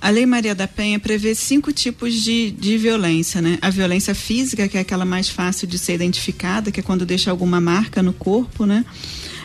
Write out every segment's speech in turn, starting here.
A Lei Maria da Penha prevê cinco tipos de, de violência, né? A violência física, que é aquela mais fácil de ser identificada, que é quando deixa alguma marca no corpo, né?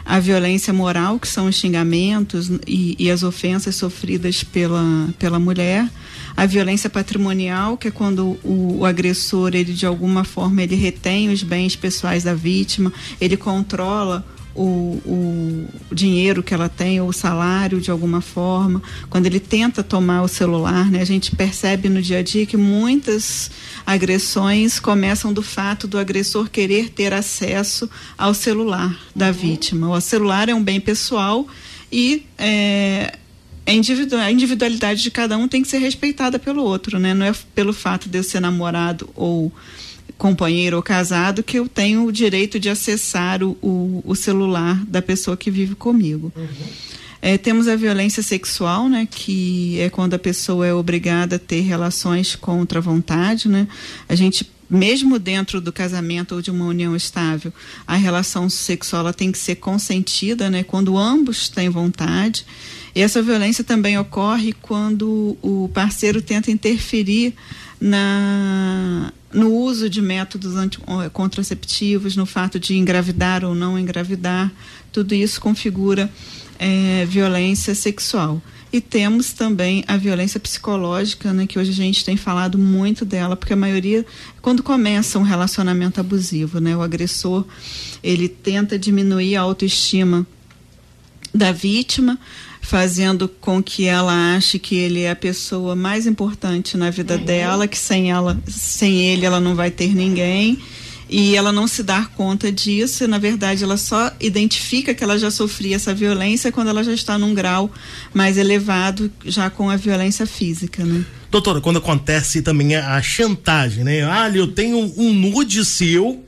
A violência moral, que são os xingamentos e, e as ofensas sofridas pela, pela mulher. A violência patrimonial, que é quando o, o agressor, ele de alguma forma, ele retém os bens pessoais da vítima, ele controla o, o, dinheiro que ela tem ou o salário de alguma forma, quando ele tenta tomar o celular, né, a gente percebe no dia a dia que muitas agressões começam do fato do agressor querer ter acesso ao celular da vítima. O celular é um bem pessoal e é, é a individualidade de cada um tem que ser respeitada pelo outro, né? Não é pelo fato de eu ser namorado ou companheiro ou casado que eu tenho o direito de acessar o, o, o celular da pessoa que vive comigo. Uhum. É, temos a violência sexual, né, que é quando a pessoa é obrigada a ter relações contra a vontade, né? A gente mesmo dentro do casamento ou de uma união estável, a relação sexual ela tem que ser consentida, né, quando ambos têm vontade. E essa violência também ocorre quando o parceiro tenta interferir na no uso de métodos contraceptivos, no fato de engravidar ou não engravidar, tudo isso configura é, violência sexual. E temos também a violência psicológica, né, que hoje a gente tem falado muito dela, porque a maioria, quando começa um relacionamento abusivo, né, o agressor ele tenta diminuir a autoestima da vítima, fazendo com que ela ache que ele é a pessoa mais importante na vida uhum. dela, que sem ela, sem ele ela não vai ter ninguém. E ela não se dar conta disso, na verdade, ela só identifica que ela já sofria essa violência quando ela já está num grau mais elevado, já com a violência física, né? Doutora, quando acontece também a chantagem, né? Ah, eu tenho um nude seu,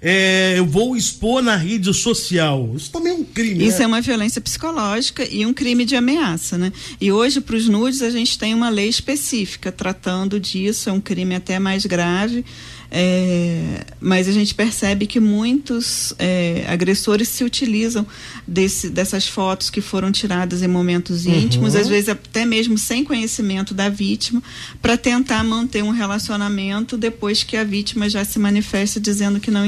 é, eu vou expor na rede social. Isso também é um crime. Isso né? é uma violência psicológica e um crime de ameaça, né? E hoje, para os nudes, a gente tem uma lei específica tratando disso, é um crime até mais grave. É, mas a gente percebe que muitos é, agressores se utilizam desse, dessas fotos que foram tiradas em momentos uhum. íntimos, às vezes até mesmo sem conhecimento da vítima, para tentar manter um relacionamento depois que a vítima já se manifesta dizendo que não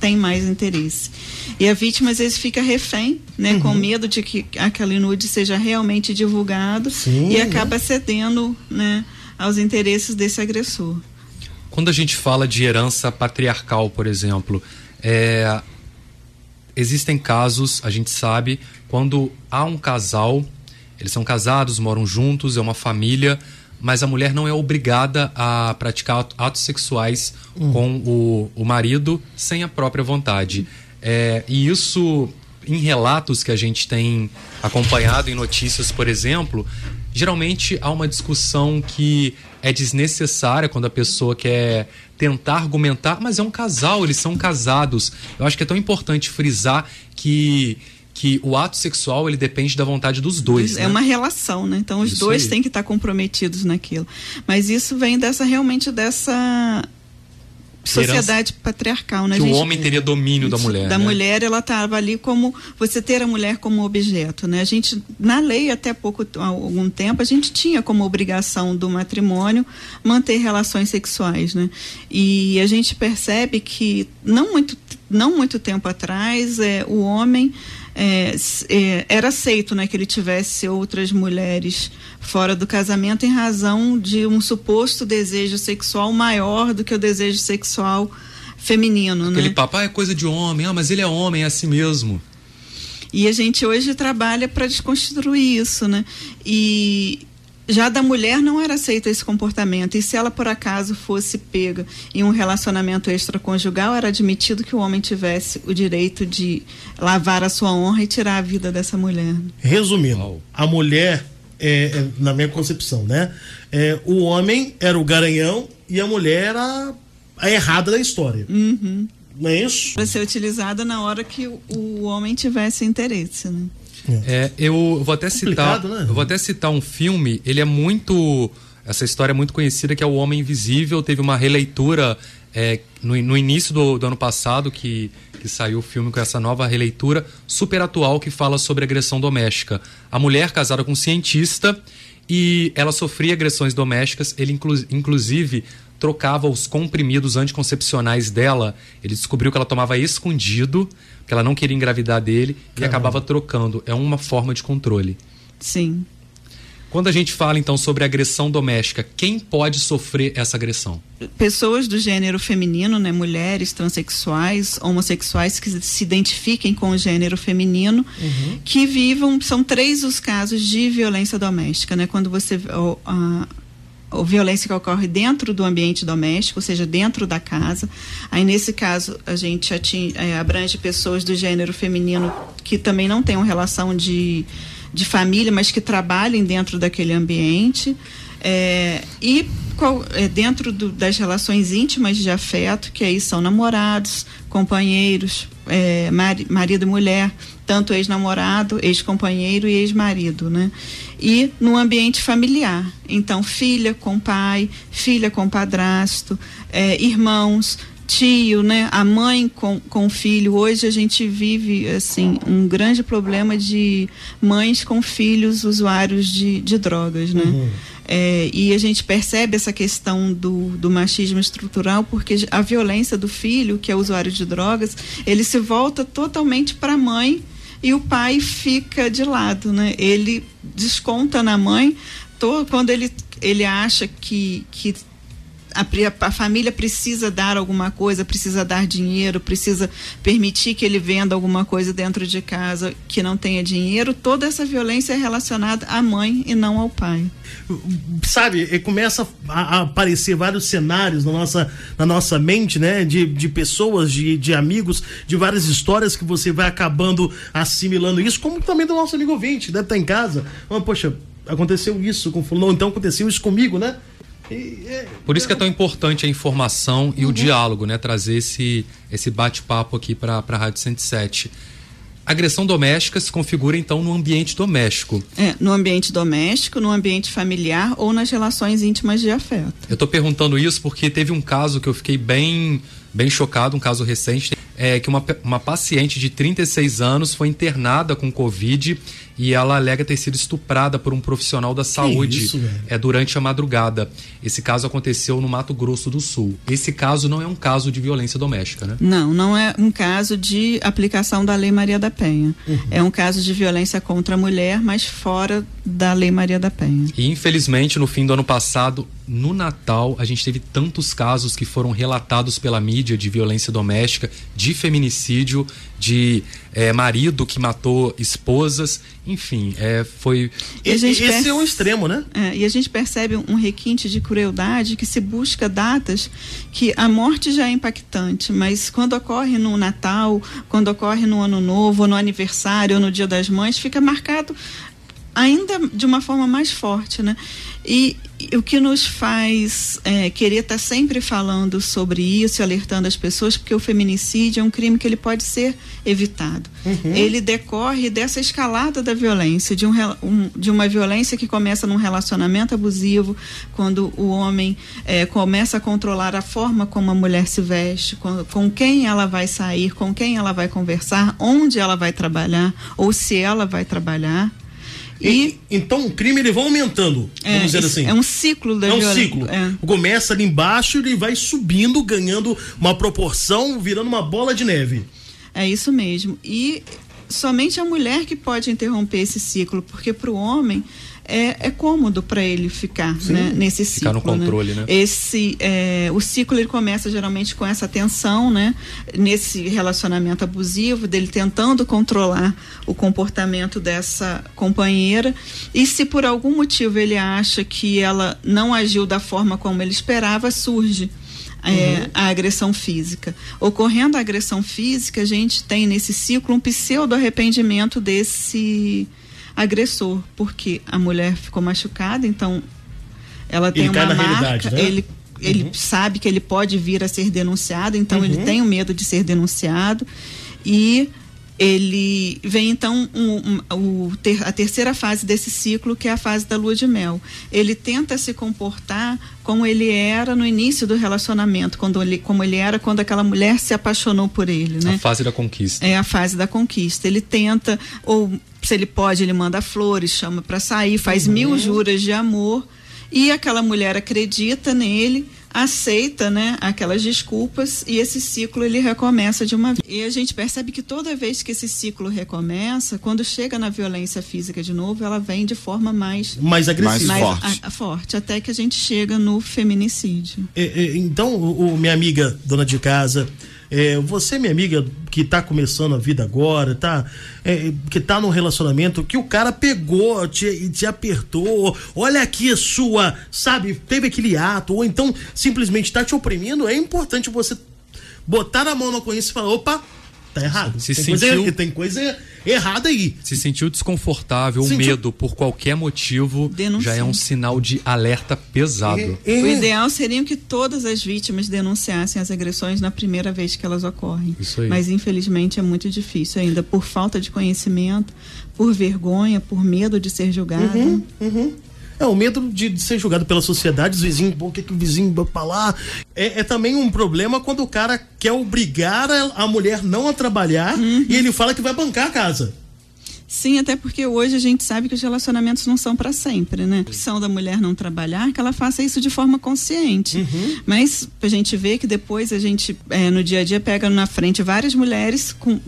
tem mais interesse. E a vítima às vezes fica refém, né, uhum. com medo de que aquele nude seja realmente divulgado Sim, e acaba cedendo né, aos interesses desse agressor. Quando a gente fala de herança patriarcal, por exemplo, é, existem casos, a gente sabe, quando há um casal, eles são casados, moram juntos, é uma família, mas a mulher não é obrigada a praticar atos sexuais hum. com o, o marido sem a própria vontade. É, e isso, em relatos que a gente tem acompanhado em notícias, por exemplo, geralmente há uma discussão que é desnecessária quando a pessoa quer tentar argumentar, mas é um casal, eles são casados. Eu acho que é tão importante frisar que que o ato sexual ele depende da vontade dos dois. É né? uma relação, né? Então os isso dois aí. têm que estar comprometidos naquilo. Mas isso vem dessa realmente dessa sociedade patriarcal, né? Que gente, o homem teria domínio da mulher. Da né? mulher, ela estava ali como você ter a mulher como objeto, né? A gente na lei até pouco algum tempo a gente tinha como obrigação do matrimônio manter relações sexuais, né? E a gente percebe que não muito não muito tempo atrás é, o homem é, é, era aceito né, que ele tivesse outras mulheres fora do casamento em razão de um suposto desejo sexual maior do que o desejo sexual feminino. Aquele né? papai é coisa de homem, ah, mas ele é homem, é assim mesmo. E a gente hoje trabalha para desconstruir isso, né? E, já da mulher não era aceito esse comportamento. E se ela por acaso fosse pega em um relacionamento extraconjugal, era admitido que o homem tivesse o direito de lavar a sua honra e tirar a vida dessa mulher. Resumindo, a mulher, é, é, na minha concepção, né? É, o homem era o garanhão e a mulher era a errada da história. Uhum. Não é isso? Para ser utilizada na hora que o, o homem tivesse interesse, né? É, eu vou até citar, né? eu vou até citar um filme. Ele é muito, essa história é muito conhecida que é o Homem Invisível. Teve uma releitura é, no, no, início do, do, ano passado que, que saiu o filme com essa nova releitura super atual que fala sobre agressão doméstica. A mulher casada com um cientista E ela sofria agressões domésticas, ele inclu inclusive trocava os comprimidos anticoncepcionais dela. Ele descobriu que ela tomava escondido, que ela não queria engravidar dele e acabava trocando. É uma forma de controle. Sim. Quando a gente fala então sobre agressão doméstica, quem pode sofrer essa agressão? Pessoas do gênero feminino, né, mulheres, transexuais, homossexuais que se identifiquem com o gênero feminino, uhum. que vivam, são três os casos de violência doméstica, né? Quando você a, violência que ocorre dentro do ambiente doméstico, ou seja, dentro da casa. Aí, nesse caso, a gente atinge, é, abrange pessoas do gênero feminino que também não uma relação de de família, mas que trabalhem dentro daquele ambiente. É, e qual, é, dentro do, das relações íntimas de afeto, que aí são namorados, companheiros, é, mari, marido e mulher, tanto ex-namorado, ex-companheiro e ex-marido, né? E no ambiente familiar, então filha com pai, filha com padrasto, é, irmãos, tio, né? A mãe com, com o filho. Hoje a gente vive, assim, um grande problema de mães com filhos usuários de, de drogas, né? Uhum. É, e a gente percebe essa questão do, do machismo estrutural porque a violência do filho, que é usuário de drogas, ele se volta totalmente para a mãe e o pai fica de lado, né? Ele desconta na mãe quando ele, ele acha que, que a, a, família precisa dar alguma coisa, precisa dar dinheiro, precisa permitir que ele venda alguma coisa dentro de casa que não tenha dinheiro, toda essa violência é relacionada à mãe e não ao pai. Sabe, começa a, aparecer vários cenários na nossa, na nossa mente, né? De, de pessoas, de, de amigos, de várias histórias que você vai acabando assimilando isso, como também do nosso amigo ouvinte, deve estar em casa. Oh, poxa, aconteceu isso com fulano, então aconteceu isso comigo, né? Por isso que é tão importante a informação e uhum. o diálogo, né? Trazer esse, esse bate-papo aqui para a Rádio 107. Agressão doméstica se configura então no ambiente doméstico. É, no ambiente doméstico, no ambiente familiar ou nas relações íntimas de afeto. Eu estou perguntando isso porque teve um caso que eu fiquei bem, bem chocado, um caso recente é que uma, uma paciente de 36 anos foi internada com Covid e ela alega ter sido estuprada por um profissional da saúde isso, é durante a madrugada. Esse caso aconteceu no Mato Grosso do Sul. Esse caso não é um caso de violência doméstica, né? Não, não é um caso de aplicação da Lei Maria da Penha. Uhum. É um caso de violência contra a mulher, mas fora da Lei Maria da Penha. E infelizmente, no fim do ano passado, no Natal, a gente teve tantos casos que foram relatados pela mídia de violência doméstica, de feminicídio, de é, marido que matou esposas, enfim, é, foi. Esse perce... é um extremo, né? É, e a gente percebe um requinte de crueldade que se busca datas que a morte já é impactante, mas quando ocorre no Natal, quando ocorre no Ano Novo, ou no aniversário, ou no Dia das Mães, fica marcado ainda de uma forma mais forte, né? E, e o que nos faz é, querer estar tá sempre falando sobre isso, alertando as pessoas, porque o feminicídio é um crime que ele pode ser evitado. Uhum. Ele decorre dessa escalada da violência, de, um, um, de uma violência que começa num relacionamento abusivo, quando o homem é, começa a controlar a forma como a mulher se veste, com, com quem ela vai sair, com quem ela vai conversar, onde ela vai trabalhar, ou se ela vai trabalhar. E, então o crime ele vai aumentando, é, vamos dizer assim. É um ciclo da É um violência. ciclo. É. Começa ali embaixo, ele vai subindo, ganhando uma proporção, virando uma bola de neve. É isso mesmo. E somente a mulher que pode interromper esse ciclo, porque para o homem é, é cômodo para ele ficar né, nesse ciclo. Ficar no né? controle, né? né? Esse, é, o ciclo ele começa geralmente com essa tensão, né? Nesse relacionamento abusivo, dele tentando controlar o comportamento dessa companheira. E se por algum motivo ele acha que ela não agiu da forma como ele esperava, surge. É, uhum. a agressão física. Ocorrendo a agressão física, a gente tem nesse ciclo um pseudo arrependimento desse agressor, porque a mulher ficou machucada, então ela tem ele uma marca, né? ele ele uhum. sabe que ele pode vir a ser denunciado, então uhum. ele tem o medo de ser denunciado e ele vem então um, um, ter, a terceira fase desse ciclo, que é a fase da lua de mel. Ele tenta se comportar como ele era no início do relacionamento, quando ele, como ele era quando aquela mulher se apaixonou por ele. Né? A fase da conquista. É a fase da conquista. Ele tenta, ou se ele pode, ele manda flores, chama para sair, faz uhum. mil juras de amor, e aquela mulher acredita nele aceita, né, aquelas desculpas e esse ciclo ele recomeça de uma vez. E a gente percebe que toda vez que esse ciclo recomeça, quando chega na violência física de novo, ela vem de forma mais mais agressiva, mais, forte. A, a, forte, até que a gente chega no feminicídio. É, é, então, o, o, minha amiga dona de casa, é, você, minha amiga, que está começando a vida agora, tá? É, que está num relacionamento que o cara pegou, te, te apertou, olha aqui a sua, sabe, teve aquele ato, ou então simplesmente está te oprimindo, é importante você botar a mão na consciência e falar, opa, tá errado. Se tem, sentiu... coisa, tem coisa errada aí. Se sentiu desconfortável, sentiu... medo por qualquer motivo, já é um sinal de alerta pesado. É, é. O ideal seria que todas as vítimas denunciassem as agressões na primeira vez que elas ocorrem. Mas infelizmente é muito difícil ainda por falta de conhecimento, por vergonha, por medo de ser julgado. Uhum, uhum. É, o medo de, de, ser julgado pela sociedade, os vizinhos, o que, que o vizinho vai falar. É, é, também um problema quando o cara quer obrigar a, a mulher não a trabalhar uhum. e ele fala que vai bancar a casa. Sim, até porque hoje a gente sabe que os relacionamentos não são para sempre, né? A opção da mulher não trabalhar, que ela faça isso de forma consciente. Uhum. Mas a gente vê que depois a gente, é, no dia a dia, pega na frente várias mulheres com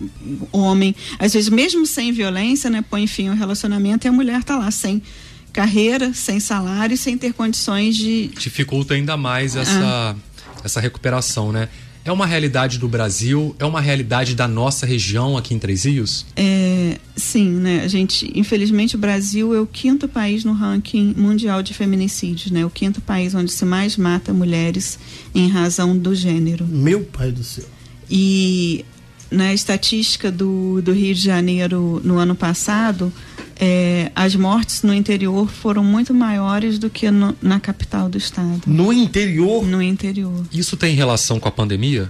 homem, às vezes mesmo sem violência, né? Põe fim ao relacionamento e a mulher tá lá sem carreira, sem salário, sem ter condições de. Dificulta ainda mais essa, ah. essa recuperação, né? É uma realidade do Brasil? É uma realidade da nossa região aqui em Três Rios? É, sim, né? A gente, infelizmente, o Brasil é o quinto país no ranking mundial de feminicídios, né? O quinto país onde se mais mata mulheres em razão do gênero. Meu pai do céu. E na estatística do, do Rio de Janeiro no ano passado, é, as mortes no interior foram muito maiores do que no, na capital do estado. No interior? No interior. Isso tem relação com a pandemia?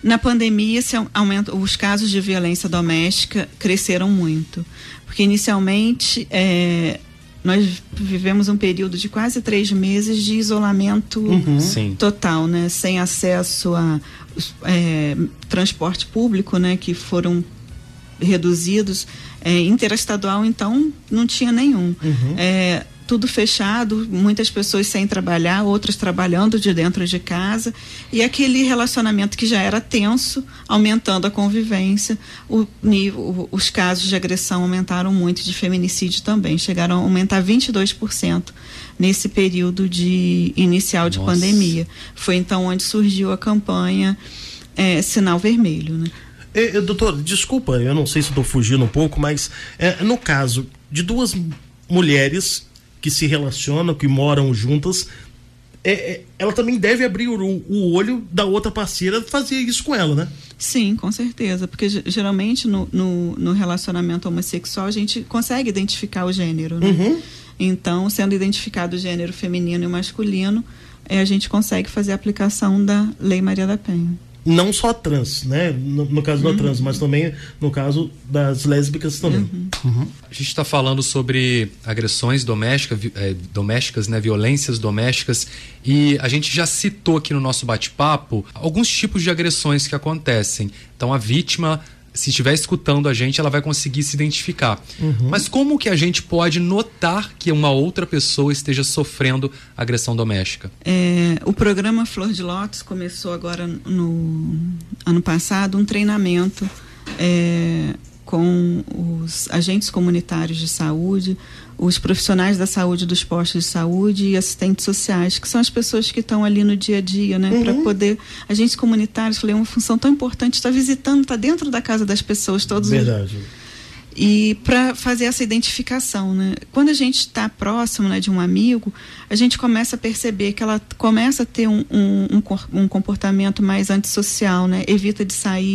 Na pandemia, se aumenta, os casos de violência doméstica cresceram muito. Porque inicialmente é, nós vivemos um período de quase três meses de isolamento uhum. total, né? Sem acesso a é, transporte público, né? Que foram reduzidos. É, interestadual, então, não tinha nenhum. Uhum. É, tudo fechado, muitas pessoas sem trabalhar, outras trabalhando de dentro de casa, e aquele relacionamento que já era tenso, aumentando a convivência, o nível, os casos de agressão aumentaram muito, de feminicídio também, chegaram a aumentar 22% nesse período de inicial de Nossa. pandemia. Foi então onde surgiu a campanha é, Sinal Vermelho, né? É, doutor, desculpa, eu não sei se estou fugindo um pouco, mas é, no caso de duas mulheres que se relacionam, que moram juntas, é, é, ela também deve abrir o, o, olho da outra parceira fazer isso com ela, né? Sim, com certeza. Porque geralmente no, no, no relacionamento homossexual a gente consegue identificar o gênero, né? Uhum. Então, sendo identificado o gênero feminino e masculino, é, a gente consegue fazer a aplicação da Lei Maria da Penha não só trans, né? No, no caso uhum. da trans, mas também no caso das lésbicas também. Uhum. Uhum. A gente está falando sobre agressões domésticas, é, domésticas, né? Violências domésticas e a gente já citou aqui no nosso bate-papo alguns tipos de agressões que acontecem. Então a vítima se estiver escutando a gente, ela vai conseguir se identificar. Uhum. Mas como que a gente pode notar que uma outra pessoa esteja sofrendo agressão doméstica? É, o programa Flor de Lótus começou agora no ano passado um treinamento é, com os agentes comunitários de saúde, os profissionais da saúde dos postos de saúde e assistentes sociais, que são as pessoas que estão ali no dia a dia, né? Uhum. Para poder. Agentes comunitários, falei, é uma função tão importante, está visitando, está dentro da casa das pessoas todos Verdade. Os... E para fazer essa identificação, né? Quando a gente está próximo né, de um amigo, a gente começa a perceber que ela começa a ter um, um, um comportamento mais antissocial, né? Evita de sair,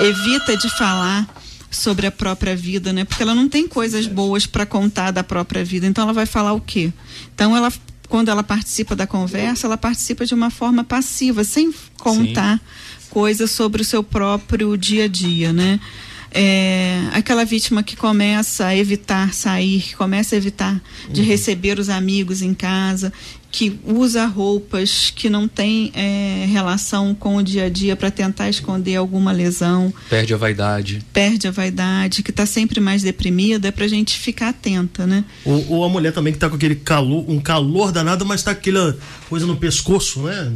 evita de falar sobre a própria vida, né? Porque ela não tem coisas boas para contar da própria vida. Então ela vai falar o quê? Então ela quando ela participa da conversa, ela participa de uma forma passiva, sem contar coisas sobre o seu próprio dia a dia, né? É, aquela vítima que começa a evitar sair, que começa a evitar de uhum. receber os amigos em casa, que usa roupas que não tem é, relação com o dia a dia para tentar esconder alguma lesão. Perde a vaidade. Perde a vaidade, que está sempre mais deprimida, é para a gente ficar atenta, né? Ou, ou, a mulher também que está com aquele calor, um calor danado, mas está aquela coisa no pescoço, né?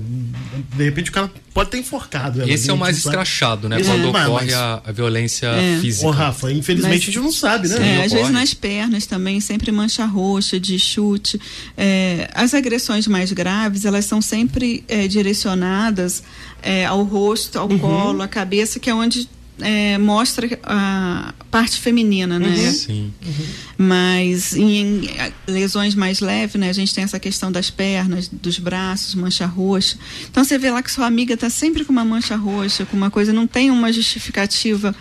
De repente o cara pode ter enforcado. Ela, Esse é o mais escrachado, né? Esse Quando é ocorre a, a, violência é. física. Ô, Rafa, infelizmente mas, a gente não sabe, né? É, às vezes nas pernas também, sempre mancha roxa de chute. É, as agressões mais graves, elas são sempre é, direcionadas é, ao rosto, ao uhum. colo, à cabeça, que é onde é, mostra a parte feminina, né? Uhum. Sim. Uhum. Mas em, lesões mais leves, né? A gente tem essa questão das pernas, dos braços, mancha roxa. Então você vê lá que sua amiga está sempre com uma mancha roxa, com uma coisa, não tem uma justificativa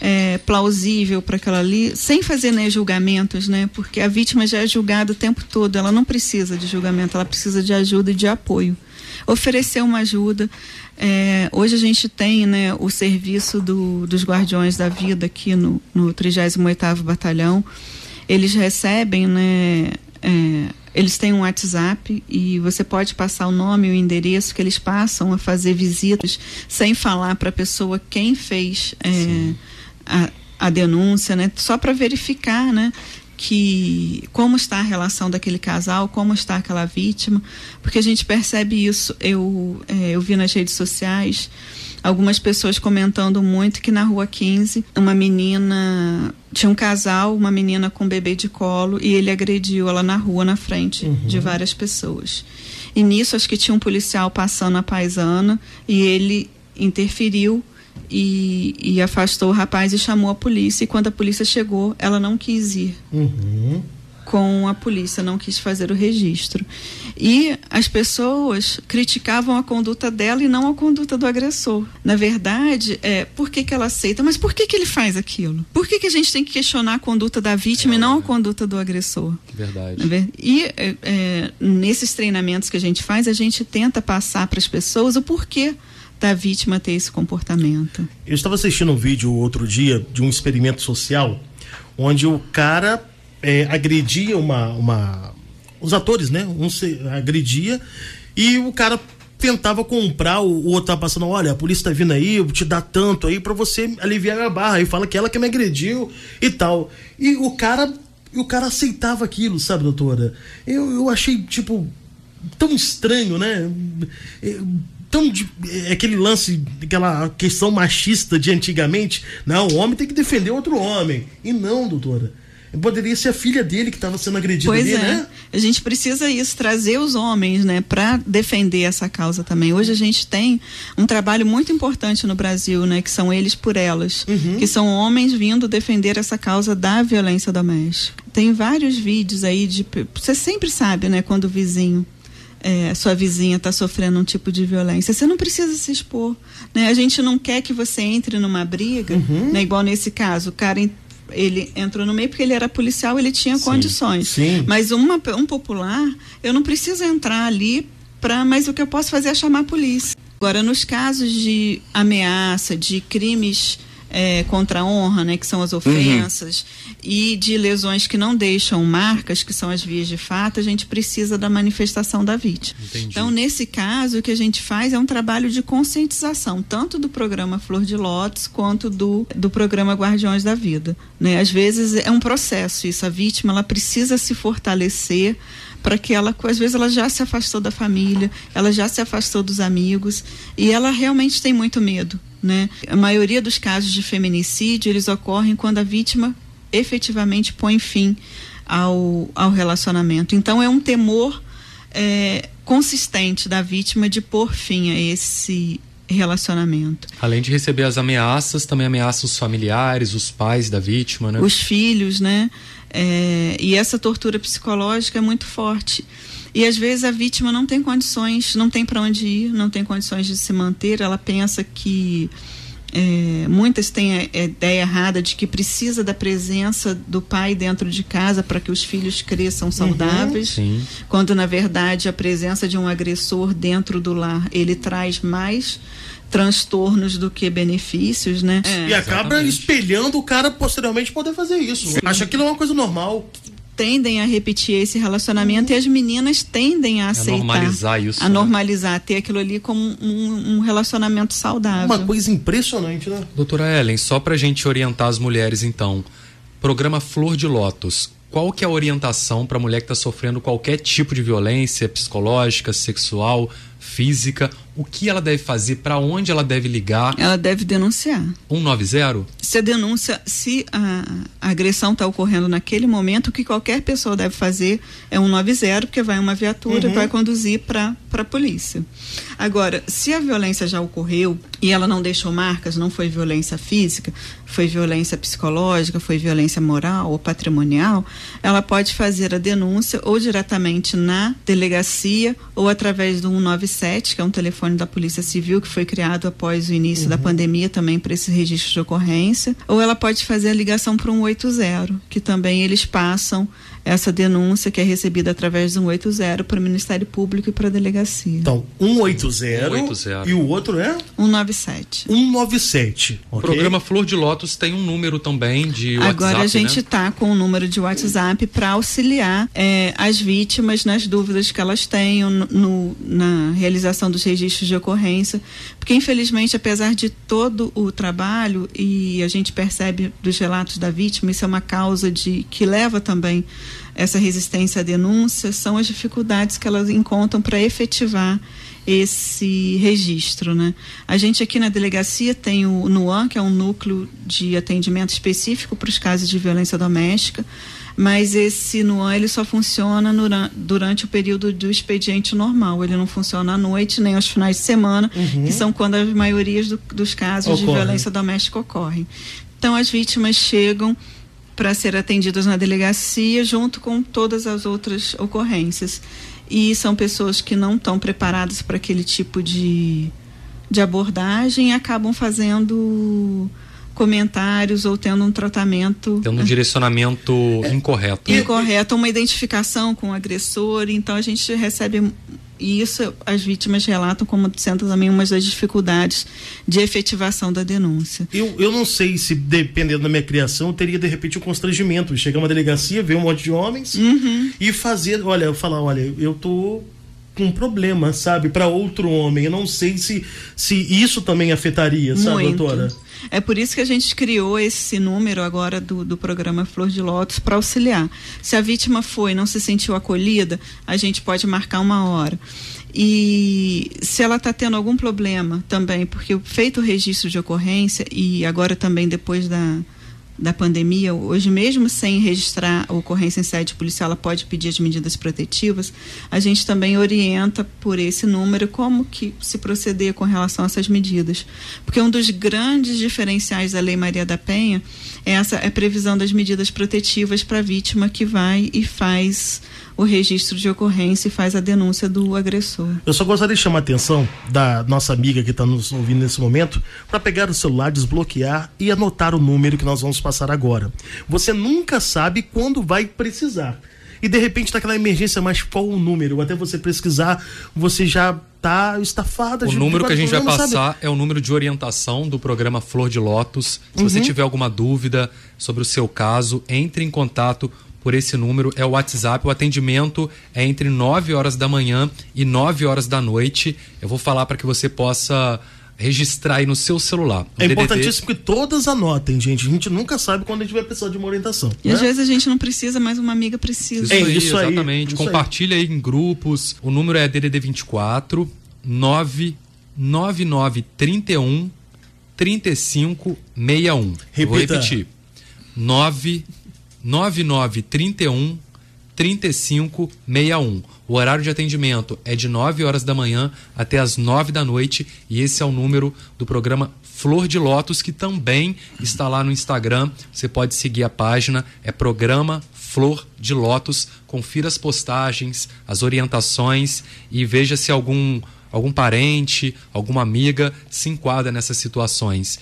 é, plausível para aquela ali, sem fazer né, julgamentos, né? Porque a vítima já é julgada o tempo todo, ela não precisa de julgamento, ela precisa de ajuda e de apoio. Oferecer uma ajuda. É, hoje a gente tem né, o serviço do, dos Guardiões da Vida aqui no, no 38º Batalhão. Eles recebem, né, é, eles têm um WhatsApp e você pode passar o nome e o endereço que eles passam a fazer visitas sem falar para a pessoa quem fez é, a, a denúncia, né? Só para verificar, né? Que como está a relação daquele casal, como está aquela vítima, porque a gente percebe isso. Eu, é, eu vi nas redes sociais algumas pessoas comentando muito que na rua 15, uma menina tinha um casal, uma menina com um bebê de colo e ele agrediu ela na rua na frente uhum. de várias pessoas. E nisso acho que tinha um policial passando a paisana e ele interferiu e, e, afastou o rapaz e chamou a polícia. E quando a polícia chegou, ela não quis ir uhum. com a polícia, não quis fazer o registro. E as pessoas criticavam a conduta dela e não a conduta do agressor. Na verdade, é, por que, que ela aceita? Mas por que, que ele faz aquilo? Por que, que a gente tem que questionar a conduta da vítima é, e não a conduta do agressor? Verdade. E é, é, nesses treinamentos que a gente faz, a gente tenta passar para as pessoas o porquê da vítima ter esse comportamento. Eu estava assistindo um vídeo outro dia de um experimento social onde o cara é, agredia uma, uma. Os atores, né? Um se agredia e o cara tentava comprar, o, o outro tava passando, olha, a polícia tá vindo aí, eu te dar tanto aí para você aliviar a barra. E fala que ela que me agrediu e tal. E o cara, o cara aceitava aquilo, sabe, doutora? Eu, eu achei, tipo, tão estranho, né? Tão de, é aquele lance, aquela questão machista de antigamente. Não, o homem tem que defender outro homem. E não, doutora. Poderia ser a filha dele que estava sendo agredida pois ali, é. né? A gente precisa isso, trazer os homens, né, para defender essa causa também. Hoje a gente tem um trabalho muito importante no Brasil, né, que são eles por elas, uhum. que são homens vindo defender essa causa da violência doméstica. Tem vários vídeos aí de. Você sempre sabe, né, quando o vizinho é, sua vizinha está sofrendo um tipo de violência, você não precisa se expor. Né? A gente não quer que você entre numa briga, uhum. né? igual nesse caso, o cara ele entrou no meio porque ele era policial, ele tinha sim, condições. Sim. Mas uma, um popular, eu não preciso entrar ali para, mas o que eu posso fazer é chamar a polícia. Agora, nos casos de ameaça, de crimes é, contra a honra, né, que são as uhum. ofensas, uhum. e de lesões que não deixam marcas, que são as vias de fato, a gente precisa da manifestação da vítima. Entendi. Então, nesse caso, o que a gente faz é um trabalho de conscientização, tanto do programa Flor de Lótus quanto do, do programa Guardiões da Vida. Né? Às vezes é um processo isso, a vítima ela precisa se fortalecer para que ela, às vezes, ela já se afastou da família, ela já se afastou dos amigos e ela realmente tem muito medo, né? A maioria dos casos de feminicídio eles ocorrem quando a vítima efetivamente põe fim ao, ao relacionamento. Então é um temor é, consistente da vítima de pôr fim a esse relacionamento. Além de receber as ameaças, também ameaça os familiares, os pais da vítima, né? Os filhos, né? É, e essa tortura psicológica é muito forte. E às vezes a vítima não tem condições, não tem para onde ir, não tem condições de se manter, ela pensa que é, muitas têm a, ideia errada de que precisa da presença do pai dentro de casa para que os filhos cresçam uhum. saudáveis, uhum, quando na verdade a presença de um agressor dentro do lar ele traz mais transtornos do que benefícios, né? É, e acaba exatamente. espelhando o cara posteriormente poder fazer isso. Sim. Acha que não é uma coisa normal tendem a repetir esse relacionamento uhum. e as meninas tendem a aceitar. A normalizar isso. A né? normalizar, ter aquilo ali como um, um, relacionamento saudável. Uma coisa impressionante, né? Doutora Ellen, só pra gente orientar as mulheres então, programa Flor de Lótus, qual que é a orientação para a mulher que está sofrendo qualquer tipo de violência psicológica, sexual, física, o que ela deve fazer, para onde ela deve ligar? Ela deve denunciar. 190? Se a denúncia, se a, a agressão está ocorrendo naquele momento, o que qualquer pessoa deve fazer é 190, porque vai uma viatura e uhum. vai conduzir para a polícia. Agora, se a violência já ocorreu e ela não deixou marcas, não foi violência física, foi violência psicológica, foi violência moral ou patrimonial, ela pode fazer a denúncia ou diretamente na delegacia ou através do 197, que é um telefone da Polícia Civil que foi criado após o início uhum. da pandemia também para esse registro de ocorrência, ou ela pode fazer a ligação para o 180, que também eles passam essa denúncia que é recebida através do 180 para o Ministério Público e para a delegacia. Então, 180, 180 e o outro é? 197. 197. Okay. O programa Flor de Lótus tem um número também de WhatsApp. Agora a gente está né? com um número de WhatsApp para auxiliar é, as vítimas nas dúvidas que elas tenham no, no, na realização dos registros de ocorrência. Porque, infelizmente, apesar de todo o trabalho, e a gente percebe dos relatos da vítima, isso é uma causa de que leva também essa resistência à denúncia são as dificuldades que elas encontram para efetivar esse registro, né? A gente aqui na delegacia tem o NUAN, que é um núcleo de atendimento específico para os casos de violência doméstica, mas esse NUAN ele só funciona durante o período do expediente normal, ele não funciona à noite nem aos finais de semana, uhum. que são quando as maiorias do, dos casos Ocorre. de violência doméstica ocorrem. Então as vítimas chegam para ser atendidas na delegacia junto com todas as outras ocorrências. E são pessoas que não estão preparadas para aquele tipo de, de abordagem e acabam fazendo comentários ou tendo um tratamento. Tendo um direcionamento é, incorreto. Incorreto, uma identificação com o agressor. Então a gente recebe e isso as vítimas relatam como sendo também uma das dificuldades de efetivação da denúncia. Eu, eu não sei se, dependendo da minha criação, eu teria de repente um constrangimento. Chegar uma delegacia, ver um monte de homens uhum. e fazer, olha, falar, olha, eu tô com um problema, sabe, para outro homem. Eu não sei se, se isso também afetaria, sabe, Muito. doutora? É por isso que a gente criou esse número agora do, do programa Flor de Lótus para auxiliar. Se a vítima foi e não se sentiu acolhida, a gente pode marcar uma hora. E se ela está tendo algum problema também, porque feito o registro de ocorrência e agora também depois da, da pandemia, hoje mesmo sem registrar a ocorrência em sede policial, ela pode pedir as medidas protetivas, a gente também orienta por esse número como que se proceder com relação a essas medidas. Porque um dos grandes diferenciais da Lei Maria da Penha é essa é a previsão das medidas protetivas para a vítima que vai e faz o registro de ocorrência e faz a denúncia do agressor. Eu só gostaria de chamar a atenção da nossa amiga que está nos ouvindo nesse momento para pegar o celular, desbloquear e anotar o número que nós vamos passar agora. Você nunca sabe quando vai precisar. E de repente tá aquela emergência, mas qual o número? Até você pesquisar, você já tá estafada. O número que a gente vai passar sabe. é o número de orientação do programa Flor de Lótus. Se uhum. você tiver alguma dúvida sobre o seu caso, entre em contato por esse número, é o WhatsApp. O atendimento é entre 9 horas da manhã e 9 horas da noite. Eu vou falar para que você possa registrar aí no seu celular. O é DDD... importantíssimo que todas anotem, gente. A gente nunca sabe quando a gente vai precisar de uma orientação. E né? às vezes a gente não precisa, mas uma amiga precisa. Isso é aí, isso exatamente. Aí, Compartilha aí. aí em grupos. O número é DDD 24 99931 3561. Repita. Vou repetir. 9 9931 3561. O horário de atendimento é de 9 horas da manhã até as 9 da noite e esse é o número do programa Flor de Lótus que também está lá no Instagram. Você pode seguir a página, é programa Flor de Lótus. Confira as postagens, as orientações e veja se algum algum parente, alguma amiga se enquadra nessas situações.